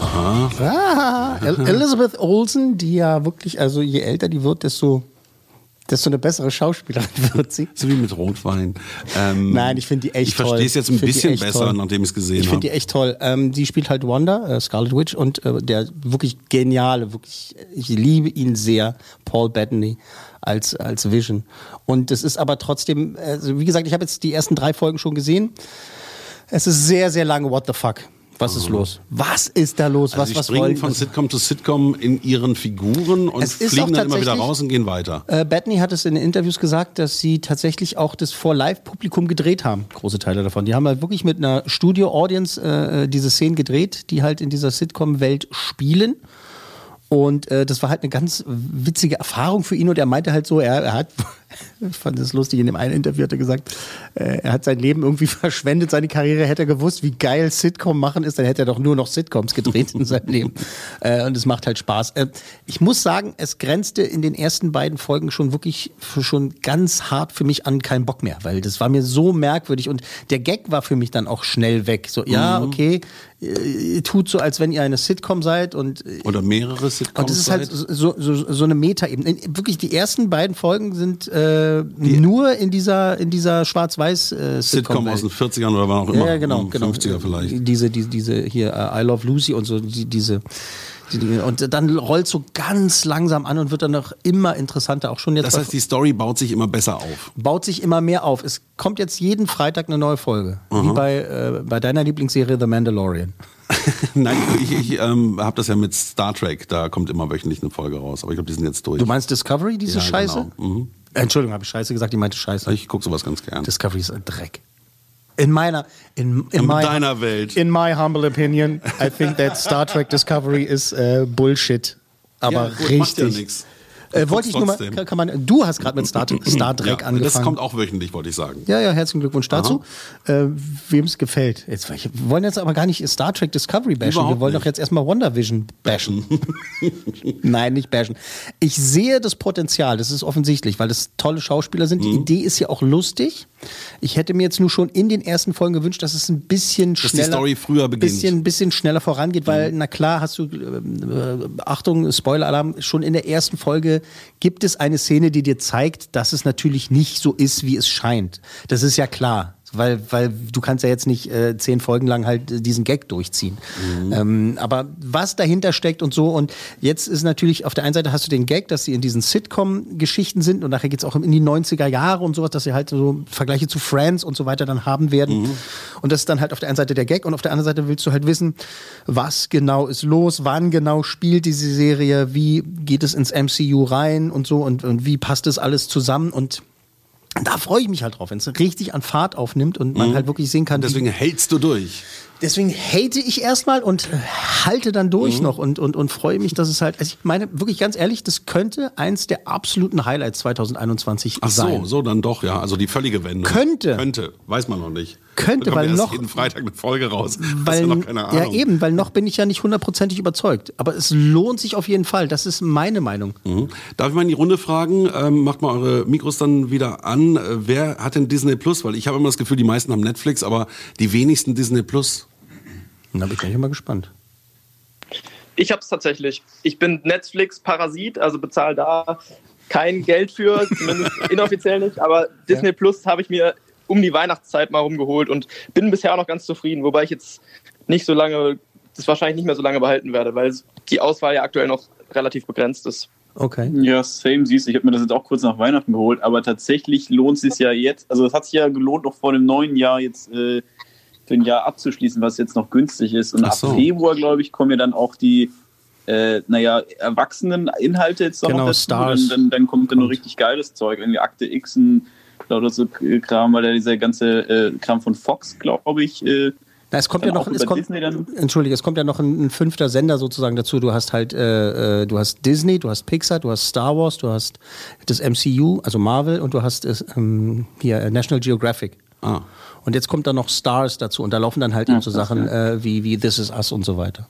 Ah, El Elizabeth Olsen, die ja wirklich, also je älter die wird, desto, desto eine bessere Schauspielerin (laughs) wird sie. So wie mit Rotwein. Ähm, Nein, ich finde die echt Ich toll. verstehe es jetzt ein Ich bisschen besser, toll. nachdem ich es gesehen Ich habe. finde die echt toll. Ähm, die spielt halt Wanda, äh, Scarlet Witch und äh, der wirklich geniale, wirklich, ich liebe ihn sehr, Paul Bettany als, als Vision. Und es ist aber trotzdem, also wie gesagt, ich habe jetzt die ersten drei Folgen schon gesehen. Es ist sehr, sehr lange What the fuck. Was ist los? Was ist da los? Also Was, sie was springen wollen von Sitcom zu Sitcom in ihren Figuren und fliegen dann immer wieder raus und gehen weiter. Äh, Bettany hat es in den Interviews gesagt, dass sie tatsächlich auch das vor Live-Publikum gedreht haben, große Teile davon. Die haben halt wirklich mit einer Studio-Audience äh, diese Szenen gedreht, die halt in dieser Sitcom-Welt spielen. Und äh, das war halt eine ganz witzige Erfahrung für ihn. Und er meinte halt so, er, er hat, ich (laughs) fand das lustig, in dem einen Interview hat er gesagt, äh, er hat sein Leben irgendwie (laughs) verschwendet, seine Karriere. Hätte er gewusst, wie geil Sitcom machen ist, dann hätte er doch nur noch Sitcoms gedreht in seinem Leben. (laughs) Äh, und es macht halt Spaß. Äh, ich muss sagen, es grenzte in den ersten beiden Folgen schon wirklich schon ganz hart für mich an keinen Bock mehr, weil das war mir so merkwürdig. Und der Gag war für mich dann auch schnell weg. So, ja, Mhm. okay, ihr tut so, als wenn ihr eine Sitcom seid und Oder mehrere Sitcoms. und das ist halt so, so, so eine Meta-Ebene. Wirklich, die ersten beiden Folgen sind äh, nur in dieser, in dieser schwarz-weiß äh, Sitcom aus den 40ern oder wann auch immer. ja, genau, Mhm, genau. 50er vielleicht. Diese, diese, diese hier, äh, I Love Lucy und so, die, diese. Die, die, und dann rollt so ganz langsam an und wird dann noch immer interessanter. Auch schon jetzt. Das heißt, die Story baut sich immer besser auf. baut sich immer mehr auf. Es kommt jetzt jeden Freitag eine neue Folge. Wie Aha. bei, äh, bei deiner Lieblingsserie The Mandalorian. (laughs) Nein, ich, ich ähm, habe das ja mit Star Trek, da kommt immer wöchentlich eine Folge raus. Aber ich glaube, die sind jetzt durch. Du meinst Discovery, diese Ja, Scheiße? Genau. Mhm. Entschuldigung, habe ich Scheiße gesagt? Ich meinte Scheiße. Ich gucke sowas ganz gern. Discovery ist ein Dreck. In meiner, in, in, In my, deiner Welt. In my humble opinion, I think that Star Trek Discovery is äh, Bullshit. Aber Ja, gut, richtig. macht ja nix. Äh, wollte ich nur mal, Trotzdem. kann, man, du hast gerade mit Star, (clears throat) Star Trek ja, angefangen. Das kommt auch wöchentlich, wollte ich sagen. Ja, ja, herzlichen Glückwunsch dazu. Äh, Wem es gefällt. Jetzt, wir wollen jetzt aber gar nicht Star Trek Discovery bashen. Überhaupt wir wollen nicht. doch jetzt erstmal WandaVision bashen. (laughs) Nein, nicht bashen. Ich sehe das Potenzial, das ist offensichtlich, weil das tolle Schauspieler sind. Die Mhm. Idee ist ja auch lustig. Ich hätte mir jetzt nur schon in den ersten Folgen gewünscht, dass es ein bisschen Dass die schneller, Story früher beginnt. Mhm. bisschen, bisschen schneller vorangeht, weil, na klar, hast du, äh, Achtung, Spoiler-Alarm, schon in der ersten Folge gibt es eine Szene, die dir zeigt, dass es natürlich nicht so ist, wie es scheint. Das ist ja klar. Weil, weil du kannst ja jetzt nicht äh, zehn Folgen lang halt äh, diesen Gag durchziehen. Ähm, aber was dahinter steckt und so, und jetzt ist natürlich, auf der einen Seite hast du den Gag, dass sie in diesen Sitcom-Geschichten sind und nachher geht's auch in die 90er Jahre und sowas, dass sie halt so Vergleiche zu Friends und so weiter dann haben werden. Und das ist dann halt auf der einen Seite der Gag und auf der anderen Seite willst du halt wissen, was genau ist los, wann genau spielt diese Serie, wie geht es ins MCU rein und so und, und wie passt das alles zusammen und da freue ich mich halt drauf, wenn es richtig an Fahrt aufnimmt und man Mhm. halt wirklich sehen kann. Deswegen hältst du durch. deswegen hate ich erstmal und äh, halte dann durch Mhm. noch und, und, und freue mich, dass es halt, also ich meine wirklich ganz ehrlich, das könnte eins der absoluten Highlights 2021 Ach sein. so, so dann doch, ja. Also die völlige Wendung. Könnte. Könnte, weiß man noch nicht. Könnte, weil erst noch- jeden Freitag eine Folge raus. (laughs) Hast Weil, ja noch keine Ahnung. ja eben, weil noch bin ich ja nicht hundertprozentig überzeugt. Aber es lohnt sich auf jeden Fall. Das ist meine Meinung. Mhm. Darf ich mal in die Runde fragen? Ähm, macht mal eure Mikros dann wieder an. Äh, wer hat denn Disney Plus? Weil ich habe immer das Gefühl, die meisten haben Netflix, aber die wenigsten Disney Plus. Da bin ich mal gespannt. Ich habe es tatsächlich. Ich bin Netflix-Parasit, also bezahle da kein Geld für, zumindest (laughs) inoffiziell nicht. Aber Disney Plus habe ich mir um die Weihnachtszeit mal rumgeholt und bin bisher auch noch ganz zufrieden. Wobei ich jetzt nicht so lange, das wahrscheinlich nicht mehr so lange behalten werde, weil die Auswahl ja aktuell noch relativ begrenzt ist. Okay. Ja, same, siehst du. Ich habe mir das jetzt auch kurz nach Weihnachten geholt, aber tatsächlich lohnt es sich ja jetzt, also es hat sich ja gelohnt, noch vor dem neuen Jahr jetzt äh, für ein Jahr abzuschließen, was jetzt noch günstig ist. Und Ach ab so. Februar, glaube ich, kommen ja dann auch die, äh, naja, erwachsenen Inhalte jetzt noch Genau, dazu. Stars. Dann, dann, dann kommt dann noch richtig geiles Zeug, irgendwie Akte X und lauter so Kram, weil ja dieser ganze äh, Kram von Fox, glaube ich, äh, Na, es kommt dann ja noch, es kommt, Disney dann Entschuldige, es kommt ja noch ein, ein fünfter Sender sozusagen dazu. Du hast halt, äh, äh, du hast Disney, du hast Pixar, du hast Star Wars, du hast das MCU, also Marvel, und du hast ähm, hier äh, National Geographic. Ah. Und jetzt kommt da noch Stars dazu und da laufen dann halt Ja, eben so Sachen äh, wie, wie This Is Us und so weiter.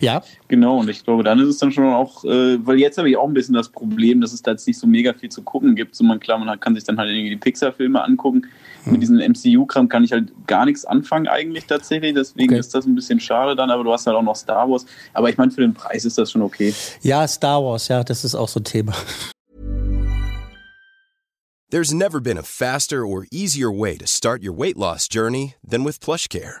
Ja, Genau, und ich glaube, dann ist es dann schon auch, äh, weil jetzt habe ich auch ein bisschen das Problem, dass es da jetzt nicht so mega viel zu gucken gibt. So man, klar, man kann sich dann halt irgendwie die Pixar-Filme angucken. Hm. Mit diesem MCU-Kram kann ich halt gar nichts anfangen eigentlich tatsächlich, deswegen Okay. ist das ein bisschen schade dann, aber du hast halt auch noch Star Wars. Aber ich meine, für den Preis ist das schon okay. ja, Star Wars, ja, das ist auch so ein Thema. There's never been a faster or easier way to start your weight loss journey than with PlushCare.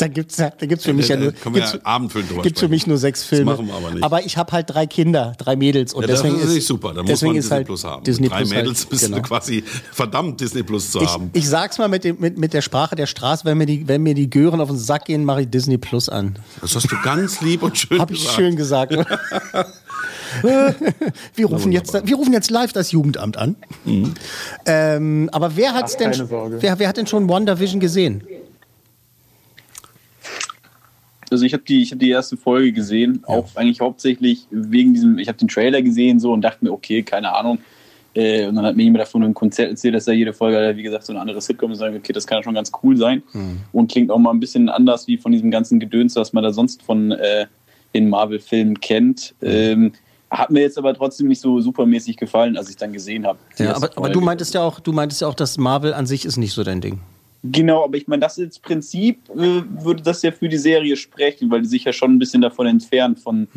Da gibt's, da gibt's für mich ja nur, Können wir gibt's, ja gibt's für mich nur sechs Filme. Das machen wir aber nicht. Aber ich habe halt drei Kinder, drei Mädels und ja, das deswegen ist ist nicht super. Da muss deswegen man ist Disney halt Plus haben. Disney drei Plus halt, Mädels bist genau. du quasi verdammt, Disney Plus zu Ich, haben. ich sag's mal mit, dem, mit, mit der Sprache der Straße, wenn mir die, wenn mir die Gören auf den Sack gehen, mache ich Disney Plus an. Das hast du ganz lieb und schön Hab ich gesagt. schön gesagt. (laughs) wir, rufen jetzt, wir rufen jetzt live das Jugendamt an. Ähm, aber wer hat's Ach, denn? Wer, wer hat denn schon WandaVision gesehen? Also ich habe die, ich hab die erste Folge gesehen, auch eigentlich hauptsächlich wegen diesem, ich habe den Trailer gesehen so und dachte mir, okay, keine Ahnung. Äh, und dann hat mir jemand davon ein Konzert erzählt, dass da jede Folge, wie gesagt, so eine andere Sitcom ist. Und okay, das kann schon ganz cool sein. Und klingt auch mal ein bisschen anders wie von diesem ganzen Gedöns, was man da sonst von äh, den Marvel-Filmen kennt. Ähm, hat mir jetzt aber trotzdem nicht so supermäßig gefallen, als ich dann gesehen habe. Ja, aber, aber du meintest ja auch, du meintest ja auch, dass Marvel an sich ist nicht so dein Ding. Genau, aber ich meine, das ist Prinzip äh, würde das ja für die Serie sprechen, weil die sich ja schon ein bisschen davon entfernt von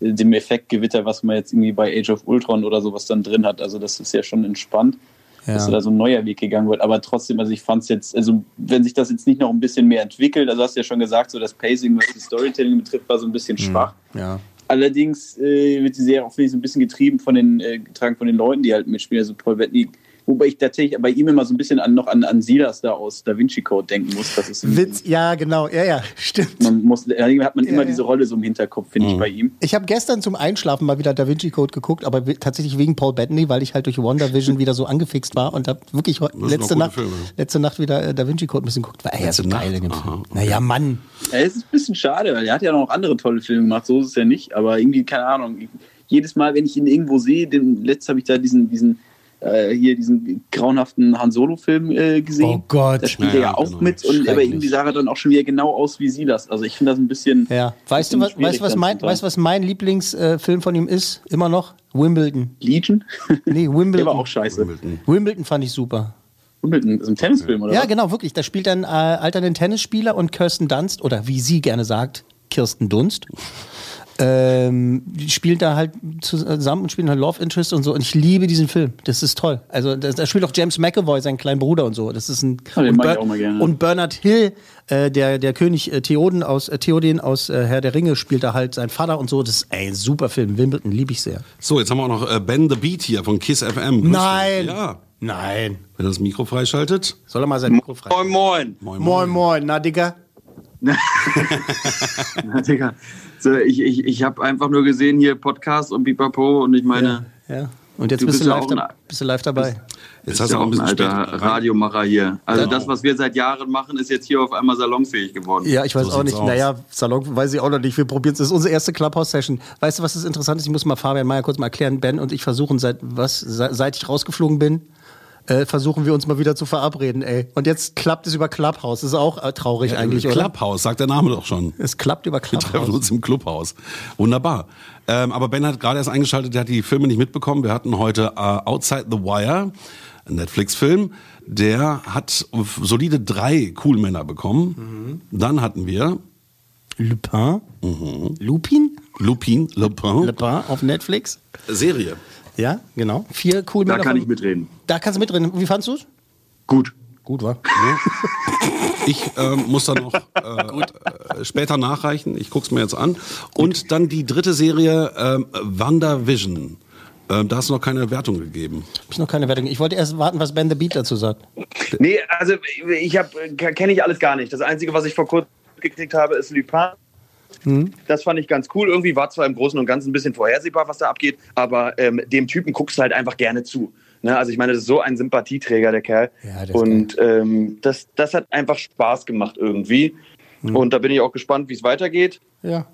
äh, dem Effektgewitter, was man jetzt irgendwie bei Age of Ultron oder sowas dann drin hat. Also das ist ja schon entspannt, Ja. dass da so ein neuer Weg gegangen wird. Aber trotzdem, also ich fand es jetzt, also wenn sich das jetzt nicht noch ein bisschen mehr entwickelt, also hast du ja schon gesagt, so das Pacing, was die Storytelling betrifft, war so ein bisschen schwach. Ja. Allerdings äh, wird die Serie auch finde ich, so ein bisschen getrieben von den, äh, getragen von den Leuten, die halt mitspielen. Also Paul Bettany, wobei ich tatsächlich bei ihm immer so ein bisschen an, noch an, an Silas da aus Da Vinci Code denken muss. Das ist Witz, ja, genau, ja, ja, stimmt. man muss, hat man immer Ja, ja. diese Rolle so im Hinterkopf, finde ich, bei ihm. Ich habe gestern zum Einschlafen mal wieder Da Vinci Code geguckt, aber tatsächlich wegen Paul Bettany, weil ich halt durch WandaVision wieder so angefixt war und habe wirklich letzte Nacht, Filme. letzte Nacht wieder äh, Da Vinci Code ein bisschen geguckt. War ja so geil Film. Naja, Mann. Ja, es ist ein bisschen schade, weil er hat ja noch andere tolle Filme gemacht, so ist es ja nicht, aber irgendwie, keine Ahnung, jedes Mal, wenn ich ihn irgendwo sehe, den, letztes habe ich da diesen, diesen äh, hier diesen grauenhaften Han Solo-Film äh, gesehen. Oh Gott. Da spielt Ja, er ja ja, auch genau. mit und aber Schrecklich. irgendwie sah er dann auch schon wieder genau aus wie Silas. Also ich finde das ein bisschen. Ja. Weißt du, was, bisschen weißt, du, was mein, weißt, du, was mein Lieblingsfilm von ihm ist? Immer noch? Wimbledon. Legion? (laughs) Nee, Wimbledon. Der war auch scheiße. Wimbledon fand ich super. Wimbledon, das ist ein Tennisfilm, oder? Ja, was? genau, wirklich. Da spielt ein äh, alternden Tennisspieler und Kirsten Dunst, oder wie sie gerne sagt, Kirsten Dunst. Ähm, die spielen da halt zusammen und spielen halt Love Interest und so. Und ich liebe diesen Film. Das ist toll. Also da, da spielt auch James McAvoy, sein kleiner Bruder und so. Das ist ein den und, Ber- auch mal gerne. und Bernard Hill, äh, der, der König äh, Theoden aus äh, Theoden aus äh, Herr der Ringe, spielt da halt sein Vater und so. Das ist ein super Film. Wimbledon liebe ich sehr. So, jetzt haben wir auch noch äh, Ben the Beat hier von Kiss FM. Grüß Nein. Ja. Nein. Wenn er das Mikro freischaltet. Soll er mal sein Mikro frei? Moin, moin. Moin, Moin, moin. Na, Digga. (laughs) Na, Digga. So, ich ich, ich habe einfach nur gesehen hier Podcast und Pipapo und ich meine. Ja. Und jetzt Du bist, bist du ja live, auch ein- da, bist du live dabei. Jetzt hast ist du ja auch ein bisschen alter. Radiomacher hier. Also Genau. das, was wir seit Jahren machen, ist jetzt hier auf einmal salonfähig geworden. Ja, ich weiß So auch nicht. aus. Naja, Salon weiß ich auch noch nicht. Wir probieren es. Das ist unsere erste Clubhouse-Session. Weißt du, was das interessant ist? Ich muss mal Fabian Meyer kurz mal erklären. Ben und ich versuchen seit was, se- seit ich rausgeflogen bin, äh, versuchen wir uns mal wieder zu verabreden, ey. Und jetzt klappt es über Clubhouse. Das ist auch äh, traurig eigentlich, oder? Clubhouse, sagt der Name doch schon. Es klappt über Wir treffen Clubhouse. uns im Clubhaus. Wunderbar. Ähm, aber Ben hat gerade erst eingeschaltet, der hat die Filme nicht mitbekommen. Wir hatten heute äh, Outside the Wire, ein Netflix-Film. Der hat solide drei Coolmänner bekommen. Dann hatten wir Lupin. Mhm. Lupin? Lupin, Lupin. Lupin auf Netflix. Serie. Ja, genau. Vier cool Da kann von- ich mitreden. Da kannst du mitreden. Wie fandst du es? Gut. Gut, war. (laughs) Ich ähm, muss dann noch äh, äh, später nachreichen. Ich guck's mir jetzt an. Und dann die dritte Serie, ähm, WandaVision. Ähm, da hast du noch keine Wertung gegeben. Hab ich noch keine Wertung. Ich wollte erst warten, was Ben the Beat dazu sagt. Nee, also ich habe kenne ich alles gar nicht. Das Einzige, was ich vor kurzem gekriegt habe, ist Lupin. Hm? Das fand ich ganz cool. Irgendwie war zwar im Großen und Ganzen ein bisschen vorhersehbar, was da abgeht, aber ähm, dem Typen guckst du halt einfach gerne zu. Ne? Also ich meine, das ist so ein Sympathieträger, der Kerl. Ja, ist und ähm, das, das hat einfach Spaß gemacht irgendwie. Und da bin ich auch gespannt, wie es weitergeht. Ja.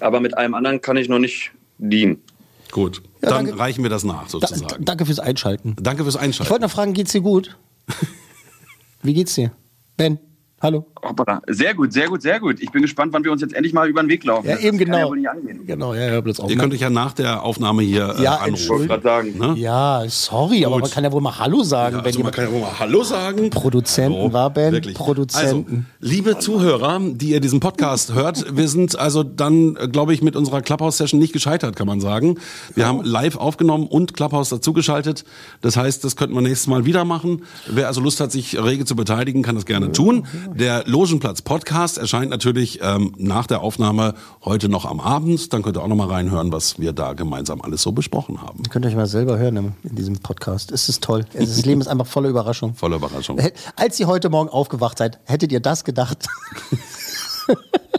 Aber mit allem anderen kann ich noch nicht dienen. Gut. Ja, dann danke. reichen wir das nach, Da, sozusagen. danke fürs Einschalten. Danke fürs Ich Einschalten. wollte noch fragen, geht's dir gut? (laughs) Wie geht's dir? Ben? Hallo. Hoppala. Sehr gut, sehr gut, sehr gut. Ich bin gespannt, wann wir uns jetzt endlich mal über den Weg laufen. Ja, Das eben kann genau. Ja wohl nicht angehen. Genau, ja, ja, bloß Ihr könnt euch ja nach der Aufnahme hier äh, Ja, anrufen. sagen. Ne? Ja, sorry, aber man kann ja wohl mal Hallo sagen, wenn Also man jemand kann ja wohl mal Hallo sagen. Produzenten Hallo. war, Ben. Wirklich. Produzenten. Also, liebe Zuhörer, die ihr diesen Podcast hört, wir sind also dann, äh, glaube ich, mit unserer Clubhouse-Session nicht gescheitert, kann man sagen. Wir haben live aufgenommen und Clubhouse dazugeschaltet. Das heißt, das könnten wir nächstes Mal wieder machen. Wer also Lust hat, sich rege zu beteiligen, kann das gerne tun. Der Logenplatz-Podcast erscheint natürlich ähm, nach der Aufnahme heute noch am Abend. Dann könnt ihr auch noch mal reinhören, was wir da gemeinsam alles so besprochen haben. Könnt ihr euch mal selber hören im- in diesem Podcast. Es ist toll. Das Leben ist einfach voller Überraschung. Voller Überraschung. Als ihr heute Morgen aufgewacht seid, hättet ihr das gedacht? (laughs)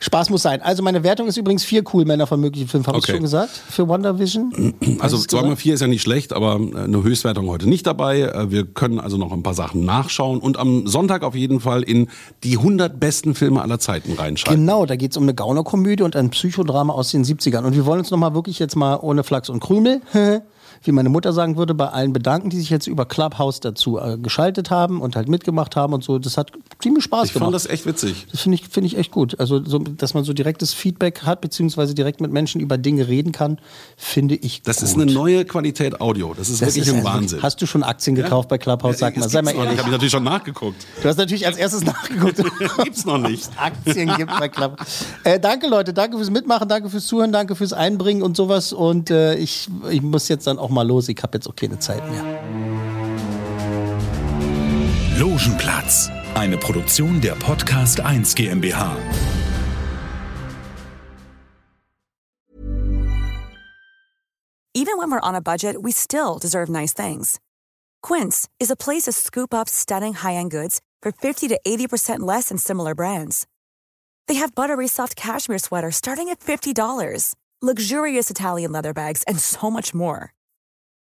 Spaß muss sein. Also meine Wertung ist übrigens vier cool Männer von möglichen Filmen. Habe ich Okay. schon gesagt? Für WandaVision? (clears throat) Also Hast du 2x4 ist ja nicht schlecht, aber äh, eine Höchstwertung heute nicht dabei. Äh, Wir können also noch ein paar Sachen nachschauen und am Sonntag auf jeden Fall in die 100 besten Filme aller Zeiten reinschalten. Genau, da geht es um eine Gaunerkomödie und ein Psychodrama aus den 70ern. Und wir wollen uns nochmal wirklich jetzt mal ohne Flachs und Krümel, (laughs) wie meine Mutter sagen würde, bei allen bedanken, die sich jetzt über Clubhouse dazu äh, geschaltet haben und halt mitgemacht haben und so. Das hat ziemlich Spaß Ich gemacht. fand das echt witzig. Das finde ich, finde ich echt gut. Also, so, dass man so direktes Feedback hat, beziehungsweise direkt mit Menschen über Dinge reden kann, finde ich Das gut. ist eine neue Qualität Audio. Das ist Das wirklich ist ein Wahnsinn. Hast du schon Aktien gekauft bei Clubhouse? Sag mal, Das sei mal ehrlich. Habe ich natürlich schon nachgeguckt. Du hast natürlich als erstes nachgeguckt. (laughs) Gibt's noch nicht. Aktien gibt bei Club. Äh, danke Leute, danke fürs Mitmachen, danke fürs Zuhören, danke fürs Einbringen und sowas. Und äh, ich, ich muss jetzt dann auch mal los. Ich habe jetzt auch keine Zeit mehr. Logenplatz, eine Produktion der Podcast 1 GmbH. Even when we're on a budget, we still deserve nice things. Quince is a place to scoop up stunning high-end goods for 50 to 80% less than similar brands. They have buttery soft cashmere sweaters starting at $50, luxurious Italian leather bags, and so much more.